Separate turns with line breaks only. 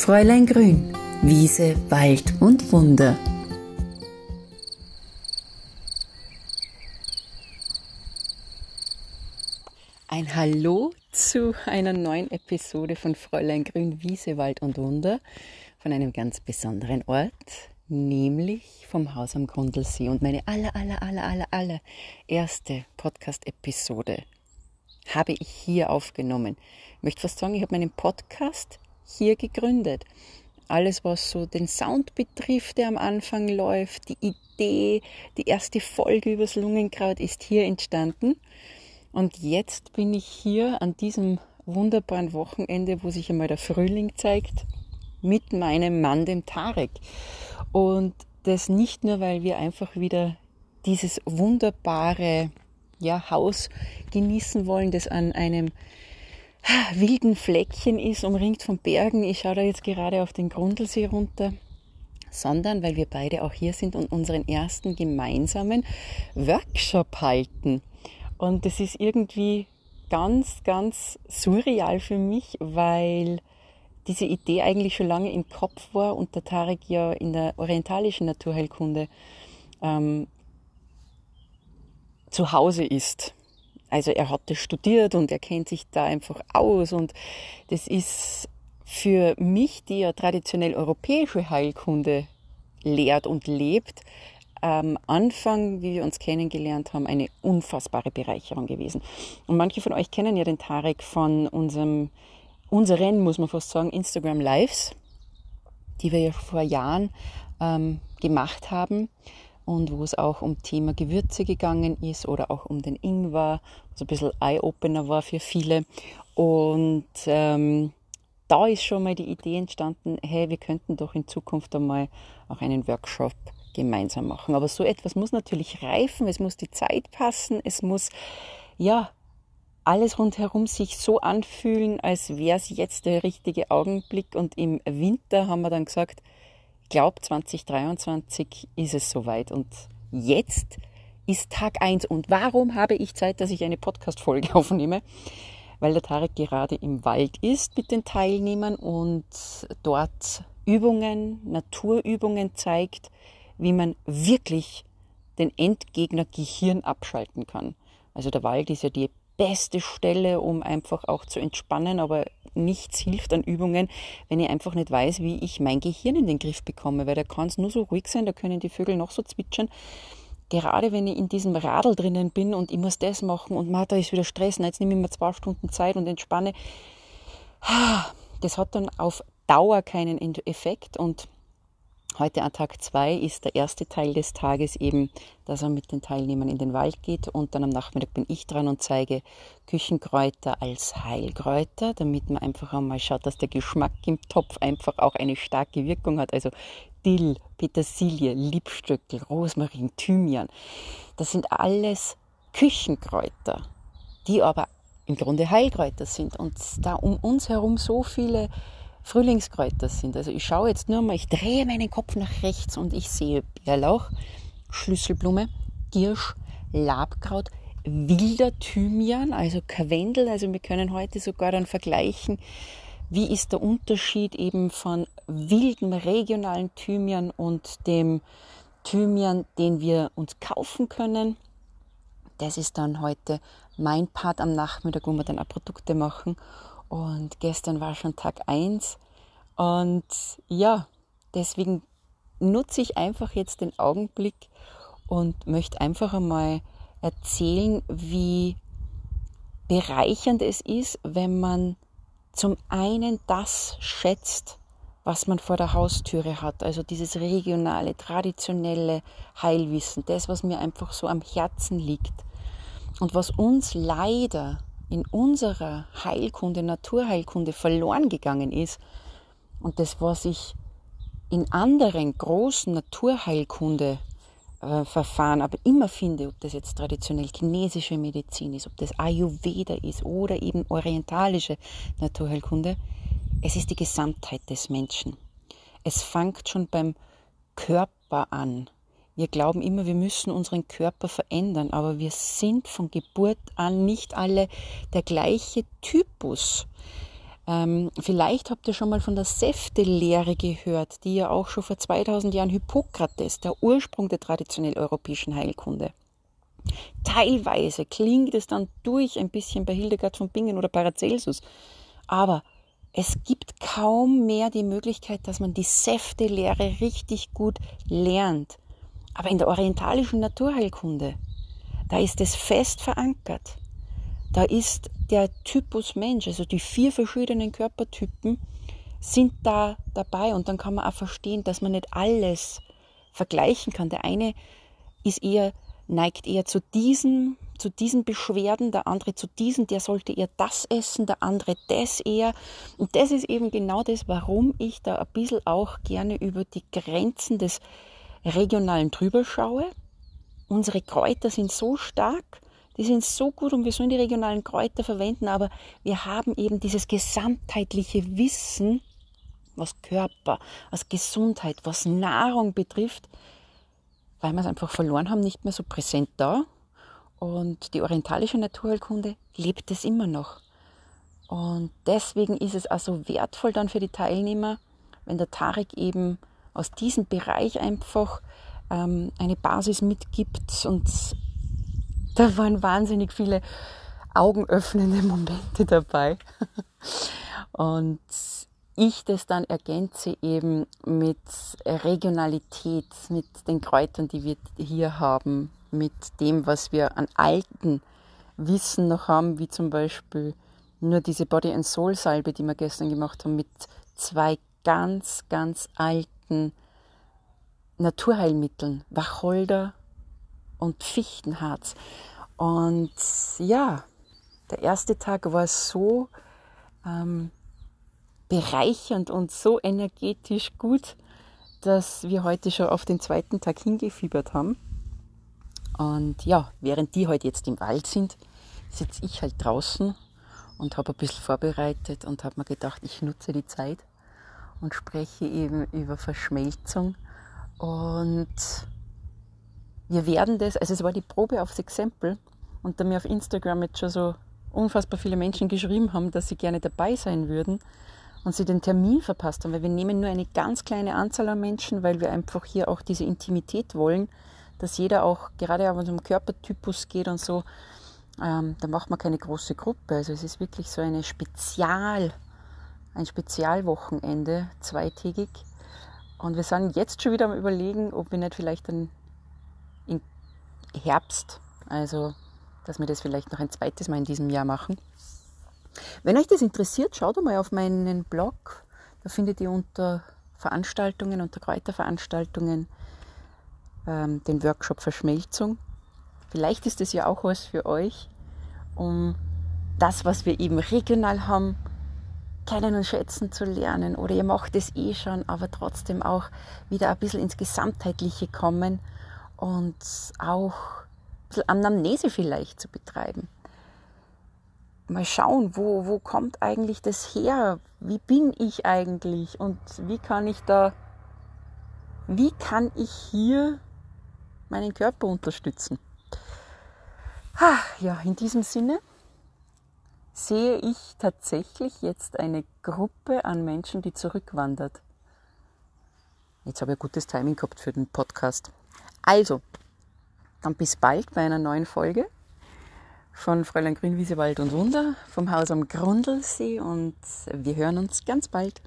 Fräulein Grün, Wiese, Wald und Wunder. Ein Hallo zu einer neuen Episode von Fräulein Grün, Wiese, Wald und Wunder von einem ganz besonderen Ort, nämlich vom Haus am Grundlsee und meine aller, aller, aller, aller, aller erste Podcast-Episode habe ich hier aufgenommen. Ich möchte fast sagen, ich habe meinen Podcast hier gegründet. Alles, was so den Sound betrifft, der am Anfang läuft, die Idee, die erste Folge übers Lungenkraut ist hier entstanden. Und jetzt bin ich hier an diesem wunderbaren Wochenende, wo sich einmal der Frühling zeigt, mit meinem Mann, dem Tarek. Und das nicht nur, weil wir einfach wieder dieses wunderbare ja, Haus genießen wollen, das an einem wilden Fleckchen ist, umringt von Bergen. Ich schaue da jetzt gerade auf den Grundlsee runter sondern weil wir beide auch hier sind und unseren ersten gemeinsamen Workshop halten. Und das ist irgendwie ganz, ganz surreal für mich, weil diese Idee eigentlich schon lange im Kopf war und der Tarek ja in der orientalischen Naturheilkunde ähm, zu Hause ist. Also er hat das studiert und er kennt sich da einfach aus und das ist für mich, die ja traditionell europäische Heilkunde lehrt und lebt, am Anfang, wie wir uns kennengelernt haben, eine unfassbare Bereicherung gewesen. Und manche von euch kennen ja den Tarek von unserem, unseren, muss man fast sagen, Instagram Lives, die wir ja vor Jahren ähm, gemacht haben und wo es auch um Thema Gewürze gegangen ist oder auch um den Ingwer, was ein bisschen Eye-Opener war für viele. Und ähm, da ist schon mal die Idee entstanden, hey, wir könnten doch in Zukunft einmal auch einen Workshop gemeinsam machen. Aber so etwas muss natürlich reifen, es muss die Zeit passen, es muss ja alles rundherum sich so anfühlen, als wäre es jetzt der richtige Augenblick. Und im Winter haben wir dann gesagt, glaube, 2023 ist es soweit und jetzt ist Tag 1. Und warum habe ich Zeit, dass ich eine Podcast-Folge aufnehme? Weil der Tarek gerade im Wald ist mit den Teilnehmern und dort Übungen, Naturübungen zeigt, wie man wirklich den Endgegner Gehirn abschalten kann. Also der Wald ist ja die beste Stelle, um einfach auch zu entspannen, aber nichts hilft an Übungen, wenn ich einfach nicht weiß, wie ich mein Gehirn in den Griff bekomme, weil da kann es nur so ruhig sein, da können die Vögel noch so zwitschern. Gerade wenn ich in diesem Radl drinnen bin und ich muss das machen und man, da ist wieder Stress, jetzt nehme ich mir zwei Stunden Zeit und entspanne. Das hat dann auf Dauer keinen Effekt und Heute an Tag 2 ist der erste Teil des Tages eben, dass er mit den Teilnehmern in den Wald geht und dann am Nachmittag bin ich dran und zeige Küchenkräuter als Heilkräuter, damit man einfach einmal schaut, dass der Geschmack im Topf einfach auch eine starke Wirkung hat. Also Dill, Petersilie, Liebstöckel, Rosmarin, Thymian. Das sind alles Küchenkräuter, die aber im Grunde Heilkräuter sind und da um uns herum so viele Frühlingskräuter sind. Also ich schaue jetzt nur mal, ich drehe meinen Kopf nach rechts und ich sehe Bärlauch, Schlüsselblume, Giersch, Labkraut, wilder Thymian, also Karwendel. Also wir können heute sogar dann vergleichen, wie ist der Unterschied eben von wildem regionalen Thymian und dem Thymian, den wir uns kaufen können. Das ist dann heute mein Part am Nachmittag, wo wir dann auch Produkte machen. Und gestern war schon Tag 1. Und ja, deswegen nutze ich einfach jetzt den Augenblick und möchte einfach einmal erzählen, wie bereichernd es ist, wenn man zum einen das schätzt, was man vor der Haustüre hat, also dieses regionale, traditionelle Heilwissen, das, was mir einfach so am Herzen liegt und was uns leider in unserer Heilkunde, Naturheilkunde verloren gegangen ist und das, was ich in anderen großen Naturheilkunde-Verfahren aber immer finde, ob das jetzt traditionell chinesische Medizin ist, ob das Ayurveda ist oder eben orientalische Naturheilkunde, es ist die Gesamtheit des Menschen. Es fängt schon beim Körper an. Wir glauben immer, wir müssen unseren Körper verändern, aber wir sind von Geburt an nicht alle der gleiche Typus. Ähm, vielleicht habt ihr schon mal von der Säftelehre gehört, die ja auch schon vor 2000 Jahren Hippokrates, der Ursprung der traditionell europäischen Heilkunde. Teilweise klingt es dann durch ein bisschen bei Hildegard von Bingen oder Paracelsus, aber es gibt kaum mehr die Möglichkeit, dass man die Säftelehre richtig gut lernt. Aber in der orientalischen Naturheilkunde, da ist es fest verankert. Da ist der Typus Mensch, also die vier verschiedenen Körpertypen, sind da dabei und dann kann man auch verstehen, dass man nicht alles vergleichen kann. Der eine ist eher, neigt eher zu diesen, zu diesen Beschwerden, der andere zu diesen, der sollte eher das essen, der andere das eher. Und das ist eben genau das, warum ich da ein bisschen auch gerne über die Grenzen des Regionalen drüber schaue. Unsere Kräuter sind so stark, die sind so gut und wir sollen die regionalen Kräuter verwenden, aber wir haben eben dieses gesamtheitliche Wissen, was Körper, was Gesundheit, was Nahrung betrifft, weil wir es einfach verloren haben, nicht mehr so präsent da. Und die orientalische Naturheilkunde lebt es immer noch. Und deswegen ist es also wertvoll dann für die Teilnehmer, wenn der Tarek eben aus diesem Bereich einfach ähm, eine Basis mitgibt und da waren wahnsinnig viele augenöffnende Momente dabei. Und ich das dann ergänze eben mit Regionalität, mit den Kräutern, die wir hier haben, mit dem, was wir an alten Wissen noch haben, wie zum Beispiel nur diese Body and Soul Salbe, die wir gestern gemacht haben, mit zwei ganz, ganz alten Naturheilmitteln, Wacholder und Fichtenharz. Und ja, der erste Tag war so ähm, bereichernd und so energetisch gut, dass wir heute schon auf den zweiten Tag hingefiebert haben. Und ja, während die heute jetzt im Wald sind, sitze ich halt draußen und habe ein bisschen vorbereitet und habe mir gedacht, ich nutze die Zeit und spreche eben über Verschmelzung. Und wir werden das, also es war die Probe aufs Exempel. Und da mir auf Instagram jetzt schon so unfassbar viele Menschen geschrieben haben, dass sie gerne dabei sein würden und sie den Termin verpasst haben, weil wir nehmen nur eine ganz kleine Anzahl an Menschen, weil wir einfach hier auch diese Intimität wollen, dass jeder auch, gerade wenn es um Körpertypus geht und so, ähm, da macht man keine große Gruppe. Also es ist wirklich so eine Spezial, ein Spezialwochenende, zweitägig, und wir sind jetzt schon wieder am Überlegen, ob wir nicht vielleicht dann im Herbst, also dass wir das vielleicht noch ein zweites Mal in diesem Jahr machen. Wenn euch das interessiert, schaut mal auf meinen Blog. Da findet ihr unter Veranstaltungen, unter Kräuterveranstaltungen ähm, den Workshop Verschmelzung. Vielleicht ist es ja auch was für euch, um das, was wir eben regional haben, kennen und schätzen zu lernen oder ihr macht es eh schon, aber trotzdem auch wieder ein bisschen ins Gesamtheitliche kommen und auch ein bisschen Anamnese vielleicht zu betreiben. Mal schauen, wo, wo kommt eigentlich das her? Wie bin ich eigentlich und wie kann ich da, wie kann ich hier meinen Körper unterstützen? Ja, in diesem Sinne sehe ich tatsächlich jetzt eine Gruppe an Menschen, die zurückwandert. Jetzt habe ich gutes Timing gehabt für den Podcast. Also, dann bis bald bei einer neuen Folge von Fräulein Grünwiese Wald und Wunder vom Haus am Grundlsee und wir hören uns ganz bald.